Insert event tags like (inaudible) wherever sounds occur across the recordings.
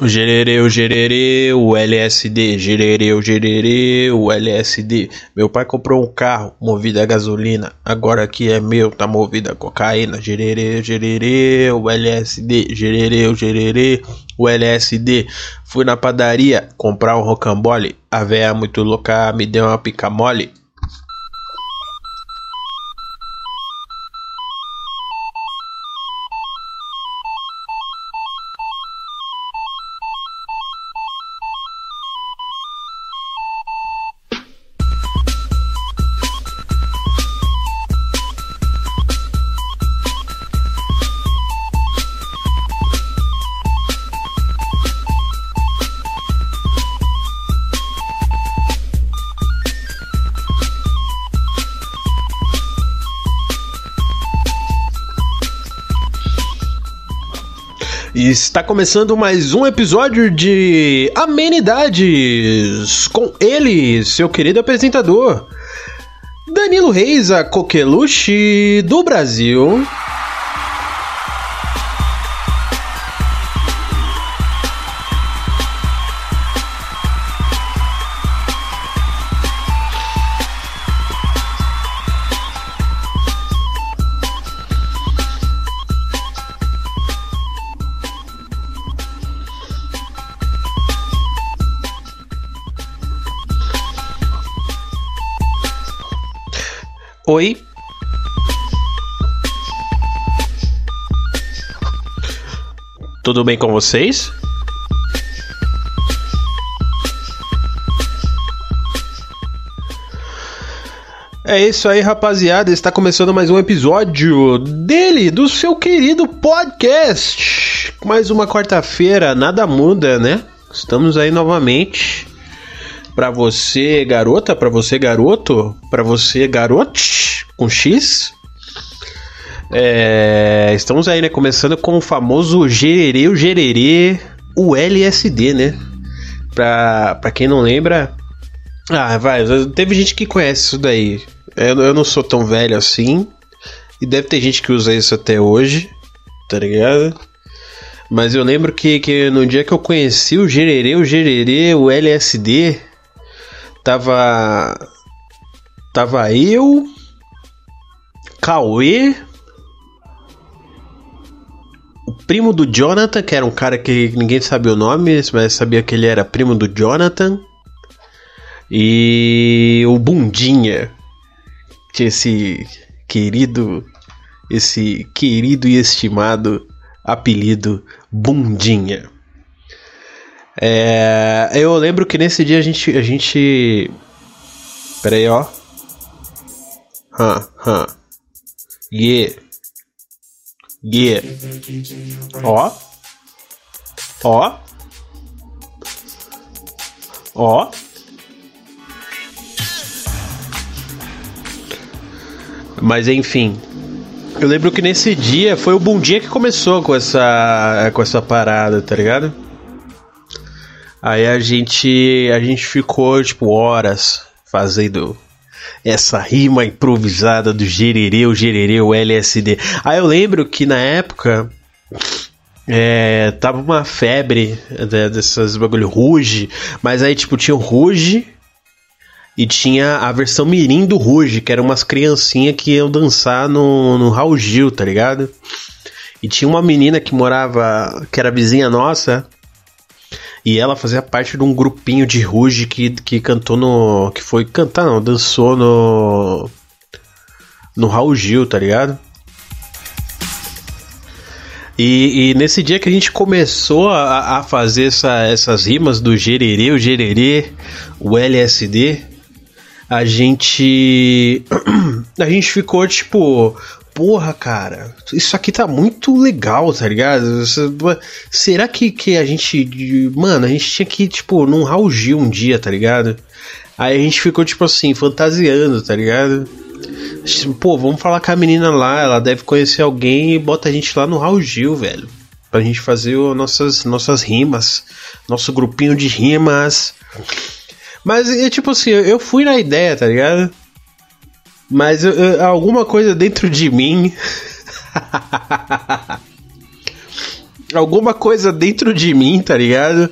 O gererê, o gererê, o LSD, gererê, o gererê, o LSD. Meu pai comprou um carro movido a gasolina, agora aqui é meu, tá movido a cocaína. Gererê, gererê, o LSD, gererê, o gererê, o LSD. Fui na padaria comprar um rocambole, a véia muito louca me deu uma pica mole. Está começando mais um episódio de Amenidades com ele, seu querido apresentador, Danilo Reis, a coqueluche do Brasil. Tudo bem com vocês? É isso aí, rapaziada. Está começando mais um episódio dele, do seu querido podcast. Mais uma quarta-feira, nada muda, né? Estamos aí novamente para você, garota, para você, garoto, para você, garote, com X. É, estamos aí, né? Começando com o famoso gererê, o gererê, o LSD, né? Pra, pra quem não lembra. Ah, vai, teve gente que conhece isso daí. Eu, eu não sou tão velho assim. E deve ter gente que usa isso até hoje, tá ligado? Mas eu lembro que, que no dia que eu conheci o gererê, o gererê, o LSD, Tava. Tava eu. Cauê. Primo do Jonathan, que era um cara que ninguém sabia o nome, mas sabia que ele era primo do Jonathan. E o Bundinha. Tinha esse querido. Esse querido e estimado apelido Bundinha. É, eu lembro que nesse dia a gente. A gente. Pera aí, ó. Hã, hã. Yeah. Yeah. Ó. Ó. Ó. Mas enfim. Eu lembro que nesse dia foi o bom dia que começou com essa com essa parada, tá ligado? Aí a gente a gente ficou tipo horas fazendo essa rima improvisada do gererê, o LSD. Aí eu lembro que na época é, tava uma febre né, dessas bagulho Ruge, mas aí tipo tinha o Ruge e tinha a versão mirim do Ruge, que eram umas criancinhas que iam dançar no, no Raul Gil, tá ligado? E tinha uma menina que morava, que era vizinha nossa, e ela fazia parte de um grupinho de Ruge que, que cantou no. que foi cantar, não, dançou no. no Raul Gil, tá ligado? E, e, nesse dia que a gente começou a, a fazer essa, essas rimas do gererê, o gererê, o LSD, a gente. (clears throat) A gente ficou tipo porra, cara, isso aqui tá muito legal, tá ligado? Será que, que a gente. Mano, a gente tinha que tipo, num Raul Gil um dia, tá ligado? Aí a gente ficou, tipo assim, fantasiando, tá ligado? Pô, vamos falar com a menina lá, ela deve conhecer alguém e bota a gente lá no Raul Gil, velho. Pra gente fazer o, nossas, nossas rimas, nosso grupinho de rimas. Mas é tipo assim, eu fui na ideia, tá ligado? Mas alguma coisa dentro de mim. alguma coisa dentro de mim, tá ligado?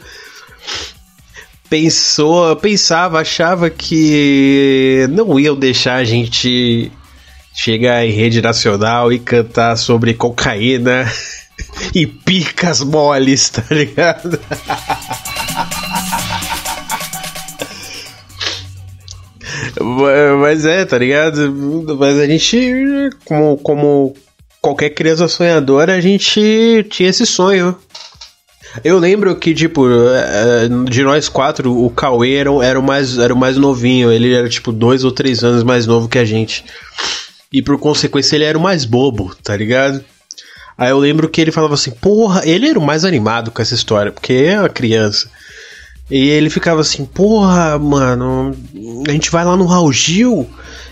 Pensou, pensava, achava que não iam deixar a gente chegar em rede nacional e cantar sobre cocaína (laughs) e picas moles, tá ligado? (laughs) Mas é, tá ligado? Mas a gente, como, como qualquer criança sonhadora, a gente tinha esse sonho. Eu lembro que, tipo, é, de nós quatro, o Cauê era, era, o mais, era o mais novinho. Ele era, tipo, dois ou três anos mais novo que a gente. E por consequência, ele era o mais bobo, tá ligado? Aí eu lembro que ele falava assim, porra, ele era o mais animado com essa história, porque é uma criança. E ele ficava assim, porra, mano, a gente vai lá no Raul Gil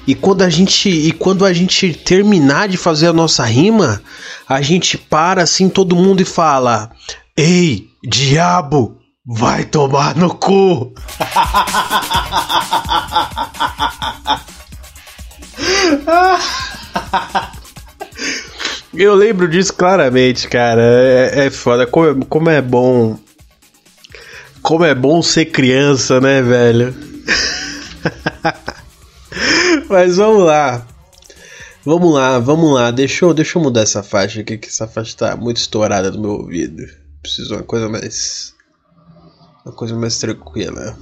e quando a gente e quando a gente terminar de fazer a nossa rima, a gente para assim todo mundo e fala: "Ei, diabo, vai tomar no cu". (laughs) Eu lembro disso claramente, cara. É, é foda. Como, como é bom como é bom ser criança, né, velho? (laughs) Mas vamos lá. Vamos lá, vamos lá. Deixa eu, deixa eu mudar essa faixa aqui, que essa faixa tá muito estourada no meu ouvido. Preciso de uma coisa mais. Uma coisa mais tranquila.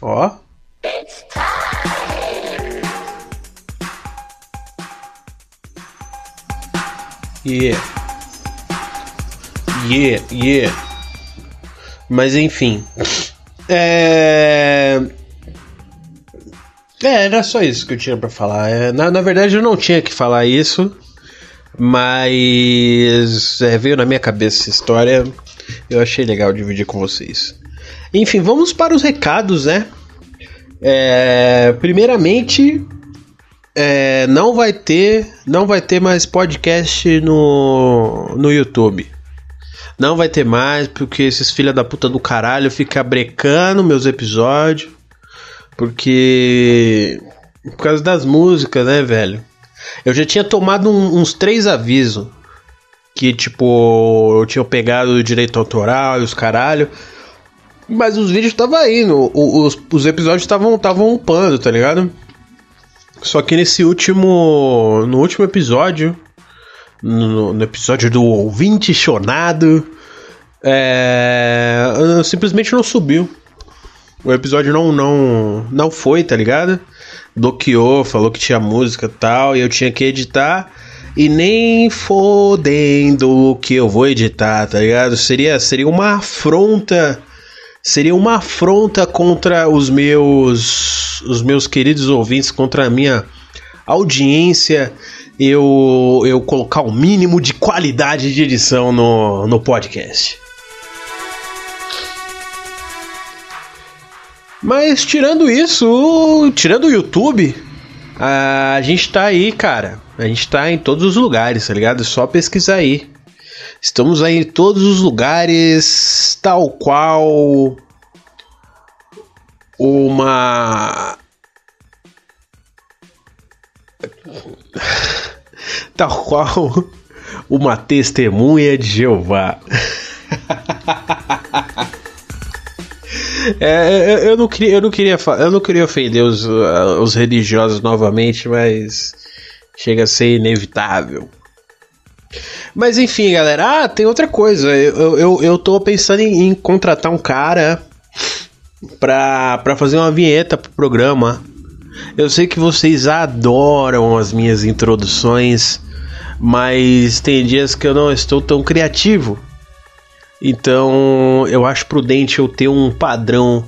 Ó. Yeah. Yeah, yeah. Mas enfim. É. É, era só isso que eu tinha para falar. É, na, na verdade, eu não tinha que falar isso, mas é, veio na minha cabeça essa história. Eu achei legal dividir com vocês. Enfim, vamos para os recados, né? É, primeiramente, é, não vai ter, não vai ter mais podcast no, no YouTube. Não vai ter mais, porque esses filha da puta do caralho ficam brecando meus episódios. Porque. Por causa das músicas, né, velho? Eu já tinha tomado um, uns três avisos. Que, tipo, eu tinha pegado o direito autoral e os caralho. Mas os vídeos estavam indo. Os, os episódios estavam estavam upando, tá ligado? Só que nesse último. No último episódio no, no episódio do ouvinte chonado, é, simplesmente não subiu. O episódio não, não, não foi, tá ligado? Bloqueou, falou que tinha música e tal, e eu tinha que editar. E nem fodendo que eu vou editar, tá ligado? Seria, seria uma afronta. Seria uma afronta contra os meus. Os meus queridos ouvintes, contra a minha audiência eu, eu colocar o um mínimo de qualidade de edição no, no podcast. Mas tirando isso, tirando o YouTube, a gente tá aí, cara. A gente tá em todos os lugares, tá ligado? É só pesquisar aí. Estamos aí em todos os lugares, tal qual uma (laughs) tal qual uma testemunha de Jeová. (laughs) É, eu, não queria, eu não queria, eu não queria ofender os, os religiosos novamente, mas chega a ser inevitável. Mas enfim, galera, ah, tem outra coisa. Eu, eu, eu tô pensando em, em contratar um cara pra, pra fazer uma vinheta pro programa. Eu sei que vocês adoram as minhas introduções, mas tem dias que eu não estou tão criativo. Então eu acho prudente eu ter um padrão,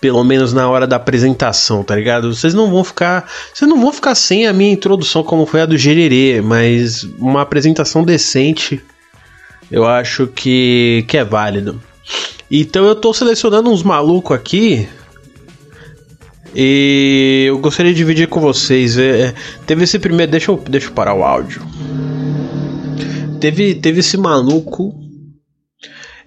pelo menos na hora da apresentação, tá ligado? Vocês não vão ficar. Vocês não vão ficar sem a minha introdução como foi a do Gererê, mas uma apresentação decente eu acho que, que é válido. Então eu tô selecionando uns malucos aqui e eu gostaria de dividir com vocês. É, é, teve esse primeiro. Deixa eu, deixa eu parar o áudio. Teve, teve esse maluco.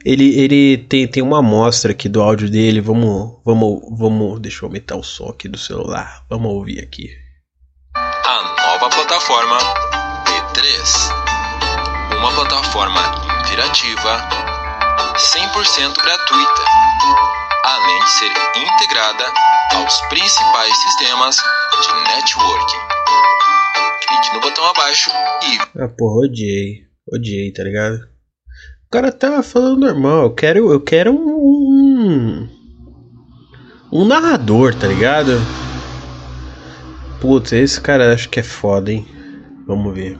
Ele, ele tem, tem uma amostra aqui do áudio dele. Vamos, vamos, vamos. Deixa eu aumentar o som aqui do celular. Vamos ouvir aqui. A nova plataforma P3. Uma plataforma interativa, 100% gratuita, ser integrada aos principais sistemas de networking. Clique no botão abaixo e. Ah, porra, odiei. Odiei, tá ligado? O cara tá falando normal. Eu quero, eu quero um. Um narrador, tá ligado? Putz, esse cara acho que é foda, hein? Vamos ver.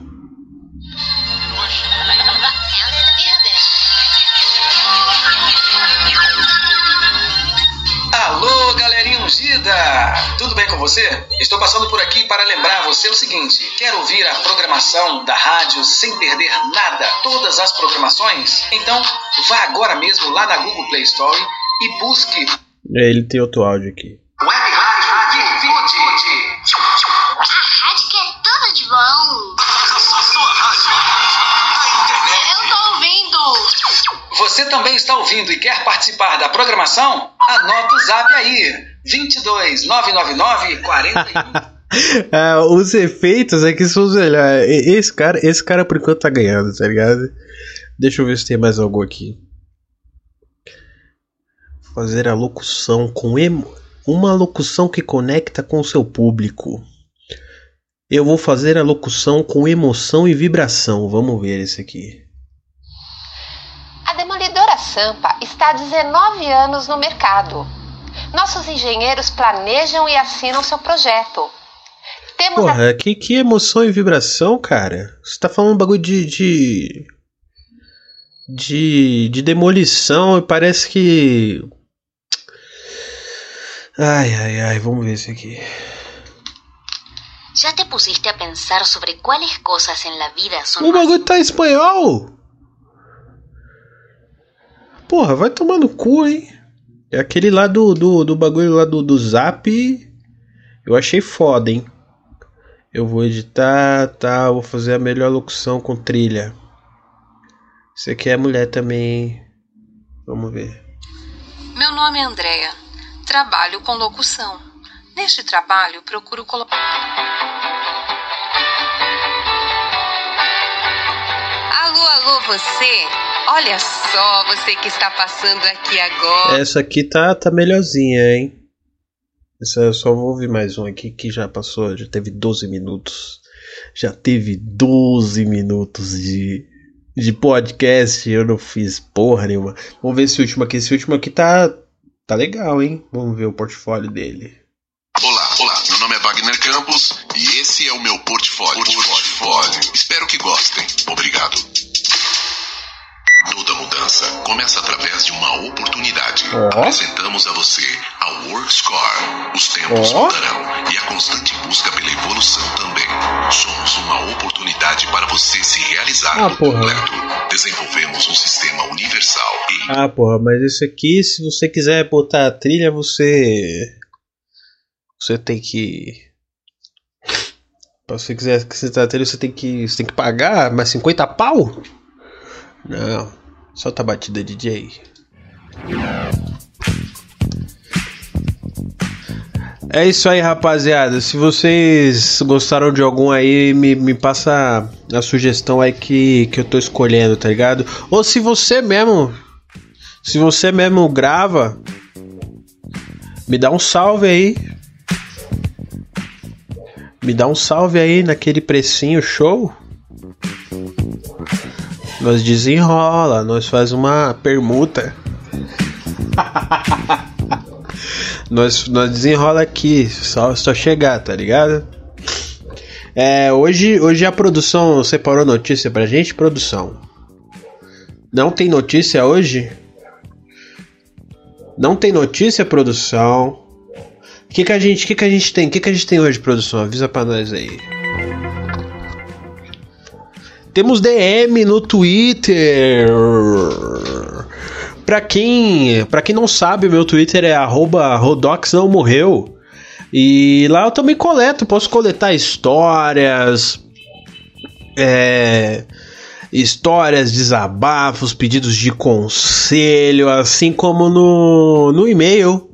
Tudo bem com você? Estou passando por aqui para lembrar você o seguinte: quer ouvir a programação da rádio sem perder nada, todas as programações? Então, vá agora mesmo lá na Google Play Store e busque. É, ele tem outro áudio aqui. Você também está ouvindo e quer participar da programação? Anota o zap aí: 22 999 41. Ah, os efeitos é que são os melhores. Esse cara, esse cara por enquanto tá ganhando, tá ligado? Deixa eu ver se tem mais algo aqui. Fazer a locução com emo... uma locução que conecta com o seu público. Eu vou fazer a locução com emoção e vibração. Vamos ver esse aqui. A Sampa está há 19 anos no mercado. Nossos engenheiros planejam e assinam seu projeto. Temos a Porra, que, que emoção e vibração, cara? Você tá falando um bagulho de. de. de, de demolição e parece que. Ai, ai, ai, vamos ver isso aqui. ¿Ya te pusiste a pensar sobre cuáles cosas en la vida son O bagulho tá em espanhol! Porra, vai tomar no cu, hein? É aquele lá do, do, do bagulho lá do, do zap. Eu achei foda, hein? Eu vou editar, tá? Vou fazer a melhor locução com trilha. Isso aqui é mulher também? Vamos ver. Meu nome é Andrea. Trabalho com locução. Neste trabalho, procuro colocar. Alô, você? Olha só, você que está passando aqui agora. Essa aqui tá, tá melhorzinha, hein? Essa eu só vou ouvir mais um aqui que já passou, já teve 12 minutos. Já teve 12 minutos de, de podcast. Eu não fiz porra nenhuma. Vamos ver esse último aqui. Esse último aqui tá, tá legal, hein? Vamos ver o portfólio dele. Olá, olá, meu nome é Wagner Campos e esse é o meu portfólio. portfólio. Espero que gostem. Obrigado. Toda mudança começa através de uma oportunidade. Ó. Apresentamos a você a WorkScore. Os tempos Ó. mudarão e a constante busca pela evolução também. Somos uma oportunidade para você se realizar Ah, por porra. completo. Desenvolvemos um sistema universal e Ah, porra, mas esse aqui, se você quiser botar a trilha, você. Você tem que. Se você quiser que você tá a trilha, você tem que. Você tem que pagar mais 50 pau? Não. Solta a batida, DJ. É isso aí, rapaziada. Se vocês gostaram de algum aí, me, me passa a sugestão aí que, que eu tô escolhendo, tá ligado? Ou se você mesmo. Se você mesmo grava, me dá um salve aí. Me dá um salve aí naquele precinho show. Nós desenrola, nós faz uma permuta. (laughs) nós, nós desenrola aqui, só, só chegar, tá ligado? É, hoje, hoje a produção separou notícia pra gente, produção. Não tem notícia hoje? Não tem notícia, produção. O que, que a gente, que, que a gente tem? O que, que a gente tem hoje, produção? Avisa pra nós aí. Temos DM no Twitter. Pra quem, pra quem não sabe, meu Twitter é arroba Rodox não morreu. E lá eu também coleto, posso coletar histórias, é, histórias, desabafos, pedidos de conselho, assim como no, no e-mail.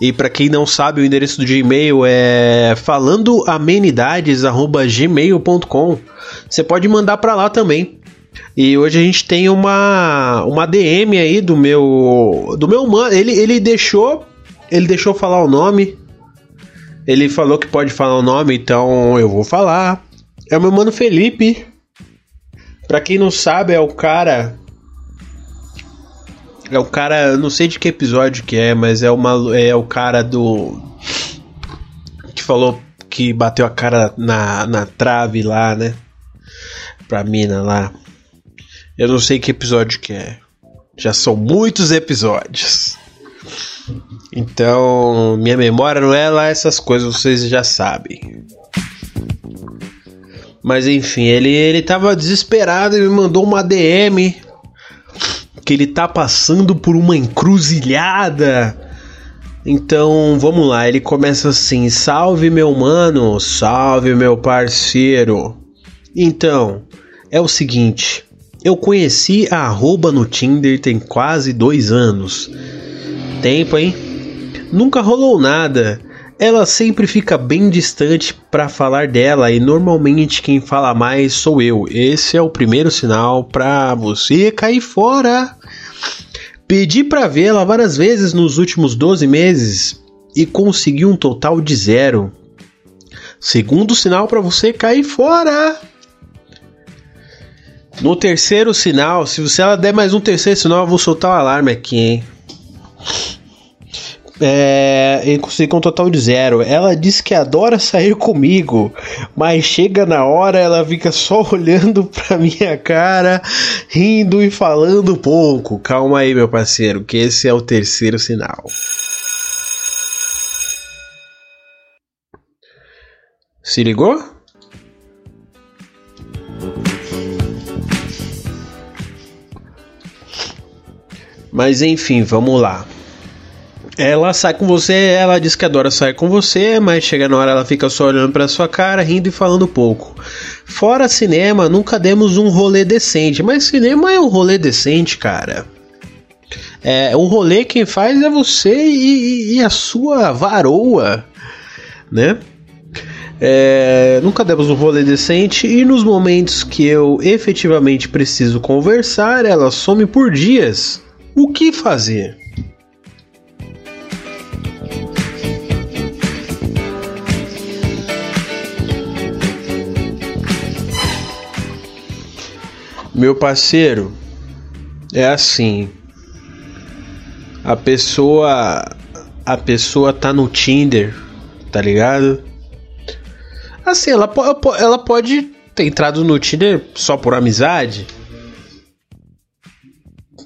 E para quem não sabe, o endereço do Gmail é falandoamenidades@gmail.com. Você pode mandar para lá também. E hoje a gente tem uma uma DM aí do meu do meu mano, ele ele deixou ele deixou falar o nome. Ele falou que pode falar o nome, então eu vou falar. É o meu mano Felipe. Pra quem não sabe, é o cara é o cara, não sei de que episódio que é, mas é, uma, é o cara do. Que falou que bateu a cara na, na trave lá, né? Pra mina lá. Eu não sei que episódio que é. Já são muitos episódios. Então, minha memória não é lá essas coisas, vocês já sabem. Mas enfim, ele, ele tava desesperado e me mandou uma DM que ele tá passando por uma encruzilhada. Então, vamos lá, ele começa assim: "Salve meu mano, salve meu parceiro". Então, é o seguinte, eu conheci a arroba no Tinder tem quase dois anos. Tempo, hein? Nunca rolou nada. Ela sempre fica bem distante para falar dela e normalmente quem fala mais sou eu. Esse é o primeiro sinal para você cair fora. Pedi para vê-la várias vezes nos últimos 12 meses e consegui um total de zero. Segundo sinal para você cair fora. No terceiro sinal, se você ela der mais um terceiro sinal, eu vou soltar o alarme aqui, hein? É, ele conseguiu um total de zero. Ela diz que adora sair comigo, mas chega na hora ela fica só (laughs) olhando pra minha cara, rindo e falando pouco. Calma aí, meu parceiro, que esse é o terceiro sinal. Se ligou? Mas enfim, vamos lá. Ela sai com você, ela diz que adora sair com você, mas chega na hora ela fica só olhando para sua cara, rindo e falando pouco. Fora cinema, nunca demos um rolê decente, mas cinema é um rolê decente, cara. É, o rolê quem faz é você e, e a sua varoa, né? É, nunca demos um rolê decente e nos momentos que eu efetivamente preciso conversar, ela some por dias. O que fazer? Meu parceiro, é assim. A pessoa a pessoa tá no Tinder, tá ligado? Assim, ela, ela pode ter entrado no Tinder só por amizade.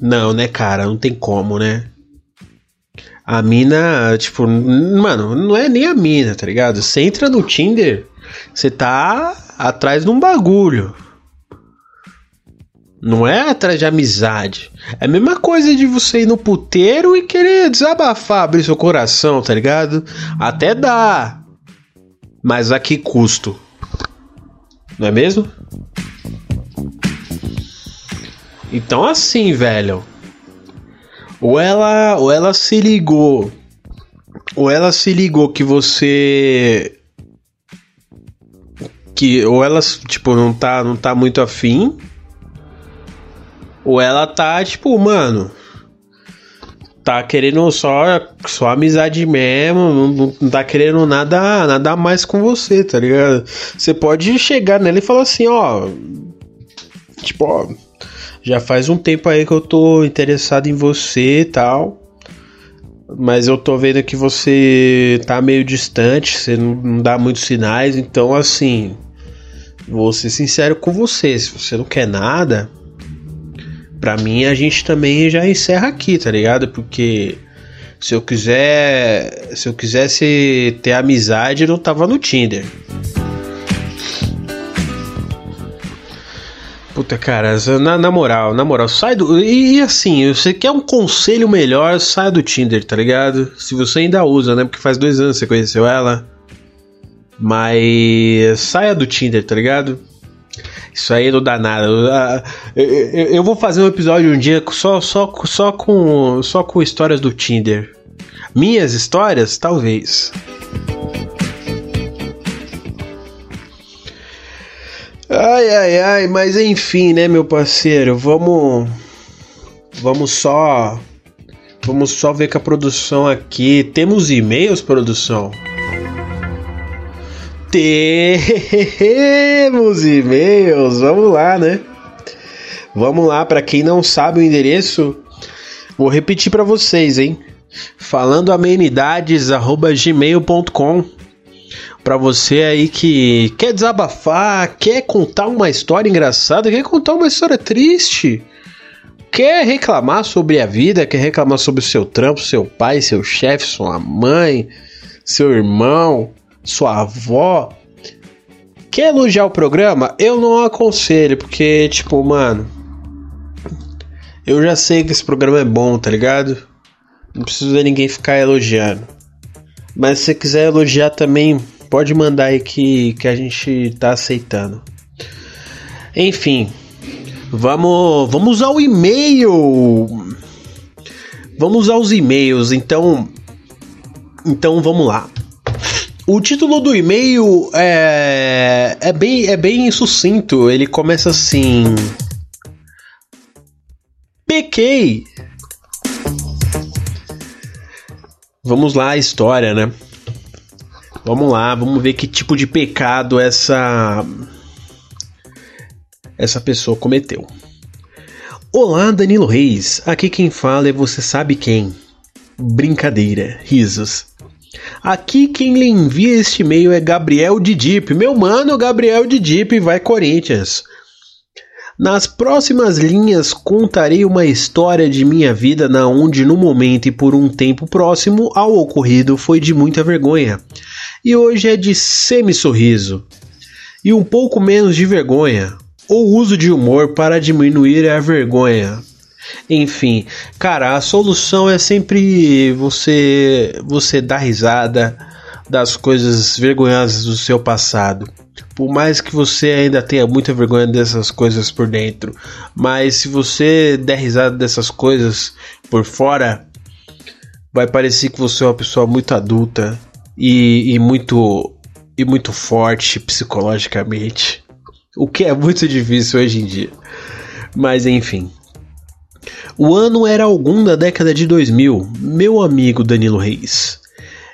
Não, né, cara? Não tem como, né? A mina, tipo, mano, não é nem a mina, tá ligado? Você entra no Tinder, você tá atrás de um bagulho. Não é atrás de amizade. É a mesma coisa de você ir no puteiro e querer desabafar, abrir seu coração, tá ligado? Até dá. Mas a que custo? Não é mesmo? Então assim, velho. Ou ela, ou ela se ligou. Ou ela se ligou que você que ou ela tipo não tá não tá muito afim ou ela tá, tipo, mano. Tá querendo só, só amizade mesmo, não, não tá querendo nada, nada mais com você, tá ligado? Você pode chegar nela e falar assim, ó. Tipo, ó, já faz um tempo aí que eu tô interessado em você e tal. Mas eu tô vendo que você tá meio distante, você não, não dá muitos sinais, então assim. Vou ser sincero com você, se você não quer nada, Pra mim, a gente também já encerra aqui, tá ligado? Porque se eu quiser. Se eu quisesse ter amizade, eu não tava no Tinder. Puta, cara, na, na, moral, na moral, sai do. E, e, assim, você quer um conselho melhor, sai do Tinder, tá ligado? Se você ainda usa, né? Porque faz dois anos que você conheceu ela. Mas saia do Tinder, tá ligado? Isso aí não dá nada. Eu, vou fazer um episódio um dia só, só, só, com, só com histórias do Tinder. Minhas histórias, talvez. Ai, ai, ai, mas enfim, né, meu parceiro? Vamos. Vamos só. Vamos só ver com a produção aqui. Temos e-mails, produção? Temos e-mails, vamos lá, né? Vamos lá, para quem não sabe o endereço, vou repetir para vocês, hein? Falando amenidades@gmail.com para você aí que quer desabafar, quer contar uma história engraçada, quer contar uma história triste, quer reclamar sobre a vida, quer reclamar sobre o seu trampo, seu pai, seu chefe, sua mãe, seu irmão, sua avó. Quer elogiar o programa? Eu não aconselho, porque, tipo, mano. Eu já sei que esse programa é bom, tá ligado? Não preciso ver ninguém ficar elogiando. Mas se você quiser elogiar também, pode mandar aí que, que a gente tá aceitando. Enfim, vamos, vamos ao e-mail. Vamos aos e-mails, então. Então vamos lá. O título do e-mail é, é, bem, é bem sucinto. Ele começa assim: Pequei. Vamos lá, a história, né? Vamos lá, vamos ver que tipo de pecado essa essa pessoa cometeu. Olá, Danilo Reis. Aqui quem fala é você sabe quem. Brincadeira, risos. Aqui quem lhe envia este e-mail é Gabriel Didip. Meu mano, Gabriel Didip vai Corinthians. Nas próximas linhas contarei uma história de minha vida na onde no momento e por um tempo próximo ao ocorrido foi de muita vergonha e hoje é de semi-sorriso e um pouco menos de vergonha ou uso de humor para diminuir a vergonha. Enfim, cara, a solução é sempre você você dar risada das coisas vergonhosas do seu passado. Por mais que você ainda tenha muita vergonha dessas coisas por dentro, mas se você der risada dessas coisas por fora, vai parecer que você é uma pessoa muito adulta e, e muito e muito forte psicologicamente, o que é muito (laughs) difícil hoje em dia. Mas enfim. O ano era algum da década de 2000, meu amigo Danilo Reis.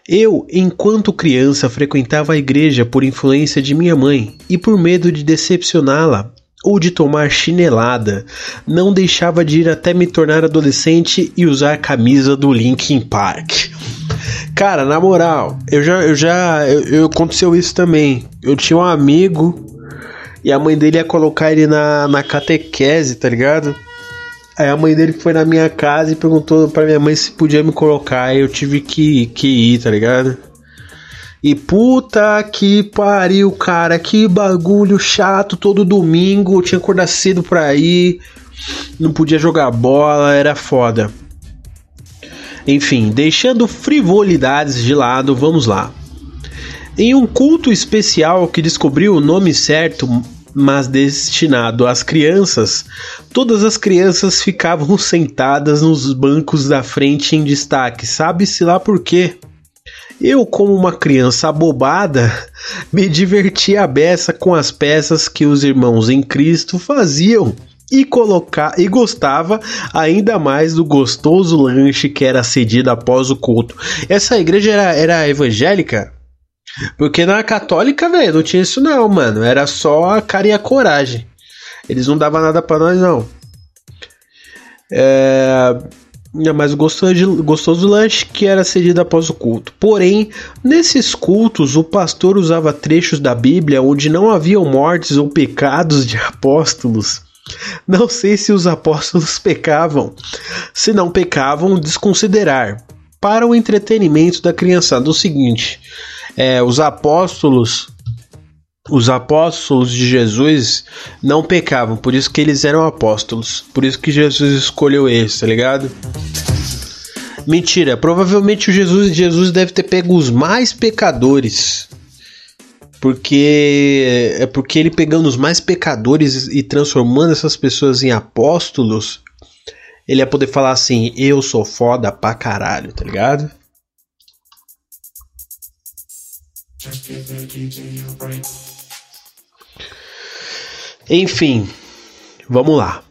Eu, enquanto criança, frequentava a igreja por influência de minha mãe e por medo de decepcioná-la ou de tomar chinelada, não deixava de ir até me tornar adolescente e usar a camisa do Linkin Park. Cara, na moral, eu já, eu já, eu, eu, aconteceu isso também. Eu tinha um amigo e a mãe dele ia colocar ele na, na catequese, tá ligado? Aí a mãe dele foi na minha casa e perguntou pra minha mãe se podia me colocar. Aí eu tive que, que ir, tá ligado? E puta que pariu, cara. Que bagulho chato todo domingo. Eu tinha que acordar cedo pra ir. Não podia jogar bola, era foda. Enfim, deixando frivolidades de lado, vamos lá. Em um culto especial que descobriu o nome certo, mas destinado às crianças, todas as crianças ficavam sentadas nos bancos da frente em destaque, sabe-se lá por quê. Eu, como uma criança abobada, (laughs) me divertia a beça com as peças que os irmãos em Cristo faziam e colocar e gostava ainda mais do gostoso lanche que era cedido após o culto. Essa igreja era, era evangélica? Porque na católica, velho, não tinha isso não, mano. Era só a cara e a coragem. Eles não davam nada para nós, não. É... Mas gostoso, gostoso lanche que era cedido após o culto. Porém, nesses cultos, o pastor usava trechos da Bíblia onde não haviam mortes ou pecados de apóstolos. Não sei se os apóstolos (laughs) pecavam. Se não pecavam, desconsiderar. Para o entretenimento da criançada, o seguinte: é, os apóstolos os apóstolos de Jesus não pecavam, por isso que eles eram apóstolos. Por isso que Jesus escolheu eles, tá ligado? Mentira, provavelmente o Jesus, Jesus deve ter pego os mais pecadores. Porque é porque ele pegando os mais pecadores e transformando essas pessoas em apóstolos, ele ia poder falar assim: "Eu sou foda pra caralho", tá ligado? Enfim, vamos lá.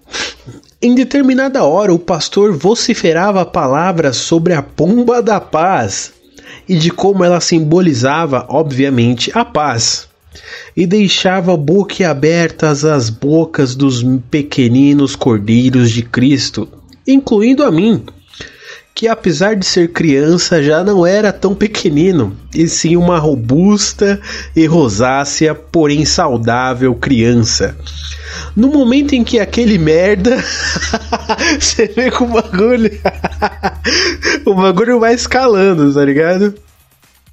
Em determinada hora, o pastor vociferava palavras sobre a pomba da paz e de como ela simbolizava, obviamente, a paz, e deixava boquiabertas as bocas dos pequeninos cordeiros de Cristo, incluindo a mim, que apesar de ser criança já não era tão pequenino, e sim uma robusta e rosácea, porém saudável criança. No momento em que aquele merda. (laughs) você vê que o bagulho. (laughs) o bagulho vai escalando, tá ligado?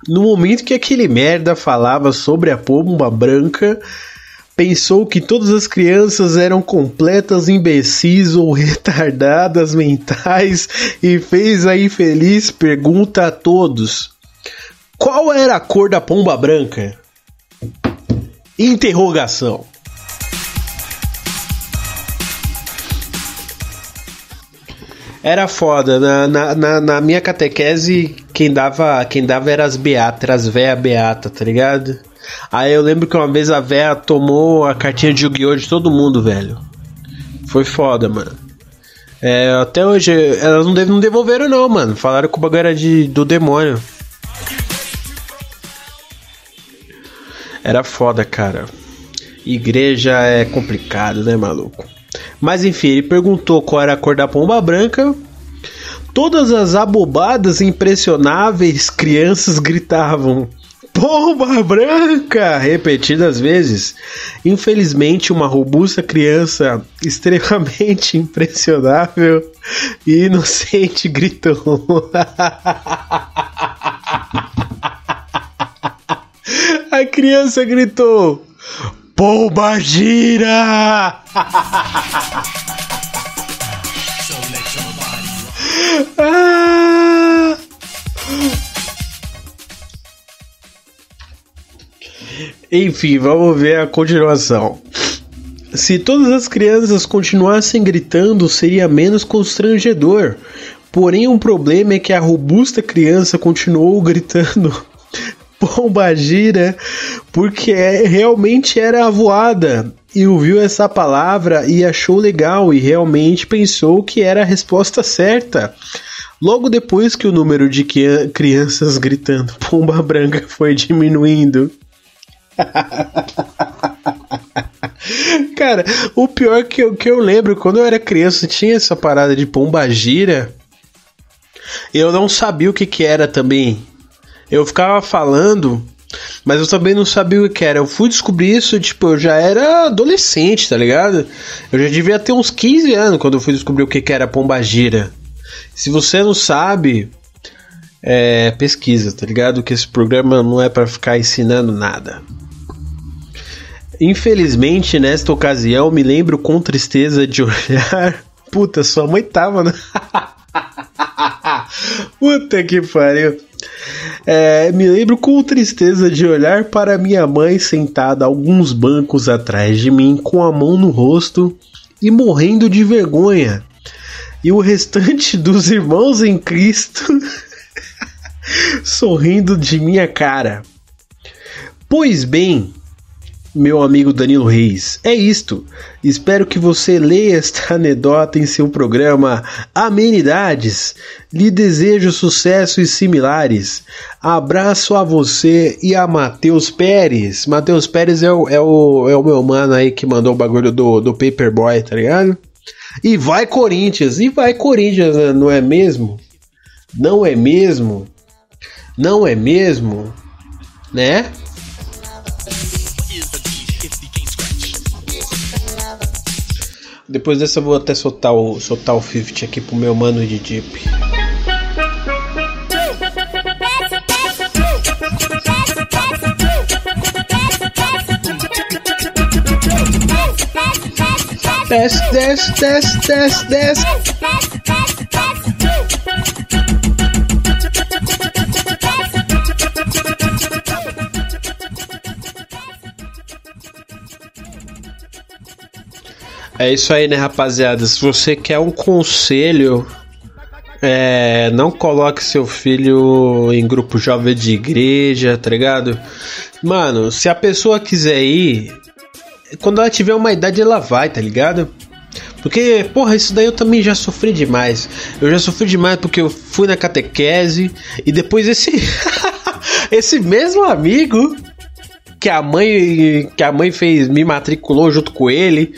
No momento que aquele merda falava sobre a pomba branca, pensou que todas as crianças eram completas imbecis ou (laughs) retardadas mentais e fez a infeliz pergunta a todos: Qual era a cor da pomba branca? Interrogação. Era foda. Na, na, na, na, minha catequese, quem dava, quem dava era as beatas, as véia beata, tá ligado? Aí eu lembro que uma vez a véia tomou a cartinha de Yu-Gi-Oh! de todo mundo, velho. Foi foda, mano. É, até hoje, elas não, não devolveram não, mano. Falaram que o bagulho era de, do demônio. Era foda, cara. Igreja é complicado, né, maluco? Mas enfim, ele perguntou qual era a cor da pomba branca. Todas as abobadas impressionáveis crianças gritavam: Pomba branca! repetidas vezes. Infelizmente, uma robusta criança (laughs) extremamente impressionável e inocente gritou. (laughs) A criança gritou: Pomba gira! (laughs) ah! Enfim, vamos ver a continuação. Se todas as crianças continuassem gritando, seria menos constrangedor. Porém, um problema é que a robusta criança continuou gritando (laughs) pomba gira, porque é, realmente era avoada e ouviu essa palavra e achou legal e realmente pensou que era a resposta certa. Logo depois que o número de crianças gritando pomba branca foi diminuindo. (laughs) Cara, o pior que eu, que eu lembro, quando eu era criança, tinha essa parada de pomba gira. Eu não sabia o que, que era também. Eu ficava falando, mas eu também não sabia o que era. Eu fui descobrir isso, tipo, eu já era adolescente, tá ligado? Eu já devia ter uns 15 anos quando eu fui descobrir o que, que era pombagira. Se você não sabe, é, pesquisa, tá ligado? Que esse programa não é para ficar ensinando nada. Infelizmente, nesta ocasião, me lembro com tristeza de (laughs) olhar. Puta, sua mãe tava? (laughs) Puta que pariu. É, me lembro com tristeza de olhar para minha mãe sentada alguns bancos atrás de mim, com a mão no rosto e morrendo de vergonha. E o restante (laughs) dos irmãos em Cristo sorrindo de minha cara. Pois bem, meu amigo Danilo Reis. É isto. Espero que você leia esta (laughs) anedota em seu programa Amenidades. Lhe desejo sucesso e similares. Abraço a você e a Matheus Pérez. Matheus Pérez é o, é, o, é o meu mano aí que mandou o bagulho do, do Paperboy, tá ligado? E vai Corinthians, e vai Corinthians, né? não é mesmo? Não é mesmo? Não é mesmo? Né? Depois dessa eu vou até soltar o, soltar o 50 aqui pro meu mano de Jeep. Desce, desce, desce, desce, desce. É isso aí, né, rapaziada? Se você quer um conselho, é, não coloque seu filho em grupo jovem de igreja, tá ligado? Mano, se a pessoa quiser ir, quando ela tiver uma idade, ela vai, tá ligado? Porque, porra, isso daí eu também já sofri demais. Eu já sofri demais porque eu fui na catequese e depois esse. (laughs) esse mesmo amigo que a mãe que a mãe fez me matriculou junto com ele,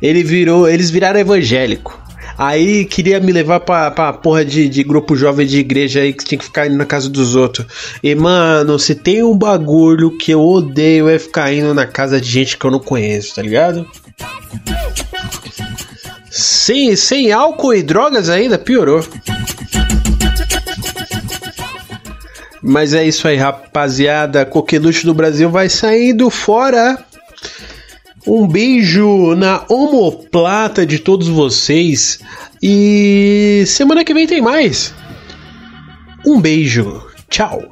ele virou, eles viraram evangélico. Aí queria me levar pra, pra porra de, de grupo jovem de igreja aí que tinha que ficar indo na casa dos outros. E mano, se tem um bagulho que eu odeio é ficar indo na casa de gente que eu não conheço, tá ligado? Sem, sem álcool e drogas ainda, piorou. Mas é isso aí, rapaziada. Coqueluche do Brasil vai saindo fora. Um beijo na omoplata de todos vocês. E semana que vem tem mais. Um beijo. Tchau.